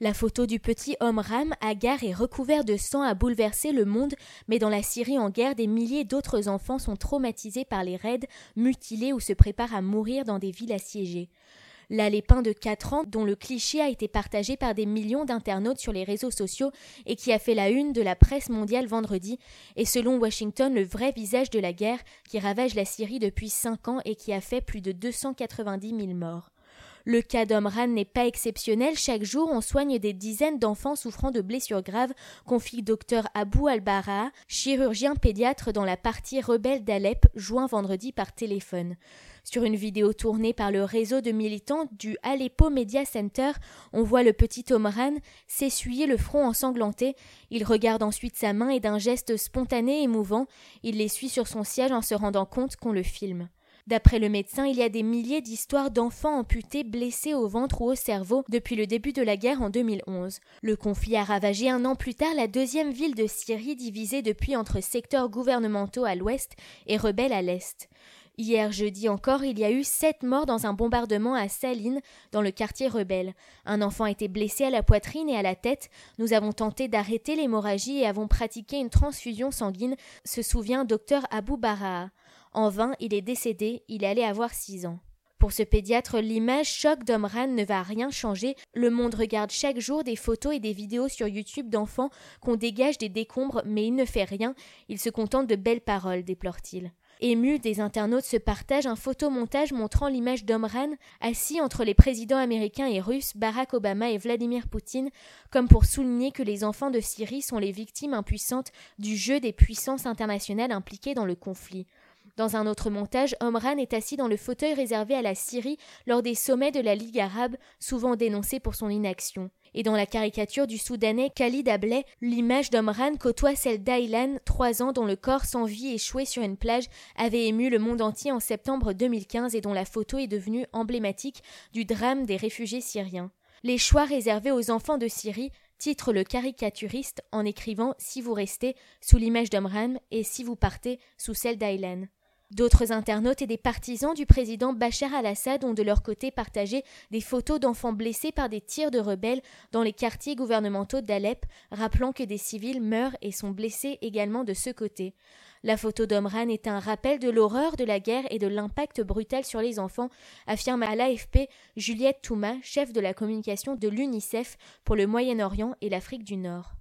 La photo du petit homme Ram, hagard et recouvert de sang a bouleversé le monde, mais dans la Syrie en guerre, des milliers d'autres enfants sont traumatisés par les raids, mutilés ou se préparent à mourir dans des villes assiégées. L'Alépin de 4 ans, dont le cliché a été partagé par des millions d'internautes sur les réseaux sociaux et qui a fait la une de la presse mondiale vendredi, est selon Washington le vrai visage de la guerre qui ravage la Syrie depuis 5 ans et qui a fait plus de 290 000 morts. Le cas d'Omran n'est pas exceptionnel. Chaque jour, on soigne des dizaines d'enfants souffrant de blessures graves, confie docteur Abou Al-Bara, chirurgien pédiatre dans la partie rebelle d'Alep, joint vendredi par téléphone. Sur une vidéo tournée par le réseau de militants du Aleppo Media Center, on voit le petit Omran s'essuyer le front ensanglanté. Il regarde ensuite sa main et d'un geste spontané et émouvant, il l'essuie sur son siège en se rendant compte qu'on le filme. D'après le médecin, il y a des milliers d'histoires d'enfants amputés, blessés au ventre ou au cerveau depuis le début de la guerre en 2011. Le conflit a ravagé un an plus tard la deuxième ville de Syrie divisée depuis entre secteurs gouvernementaux à l'ouest et rebelles à l'est. Hier jeudi encore, il y a eu sept morts dans un bombardement à Saline, dans le quartier rebelle. Un enfant a été blessé à la poitrine et à la tête. Nous avons tenté d'arrêter l'hémorragie et avons pratiqué une transfusion sanguine, se souvient docteur Abou Baraa. En vain, il est décédé, il allait avoir six ans. Pour ce pédiatre, l'image choc d'Omran ne va rien changer. Le monde regarde chaque jour des photos et des vidéos sur YouTube d'enfants qu'on dégage des décombres, mais il ne fait rien. Il se contente de belles paroles, déplore-t-il. Ému, des internautes se partagent un photomontage montrant l'image d'Omran assis entre les présidents américains et russes Barack Obama et Vladimir Poutine, comme pour souligner que les enfants de Syrie sont les victimes impuissantes du jeu des puissances internationales impliquées dans le conflit. Dans un autre montage, Omran est assis dans le fauteuil réservé à la Syrie lors des sommets de la Ligue arabe, souvent dénoncé pour son inaction. Et dans la caricature du Soudanais Khalid Ableh, l'image d'Omran côtoie celle d'Aylan, trois ans, dont le corps sans vie échoué sur une plage avait ému le monde entier en septembre 2015 et dont la photo est devenue emblématique du drame des réfugiés syriens. Les choix réservés aux enfants de Syrie titre le caricaturiste en écrivant Si vous restez sous l'image d'Omran et si vous partez sous celle d'Aylan. D'autres internautes et des partisans du président Bachar al-Assad ont de leur côté partagé des photos d'enfants blessés par des tirs de rebelles dans les quartiers gouvernementaux d'Alep, rappelant que des civils meurent et sont blessés également de ce côté. La photo d'Omran est un rappel de l'horreur de la guerre et de l'impact brutal sur les enfants, affirme à l'AFP Juliette Touma, chef de la communication de l'UNICEF pour le Moyen-Orient et l'Afrique du Nord.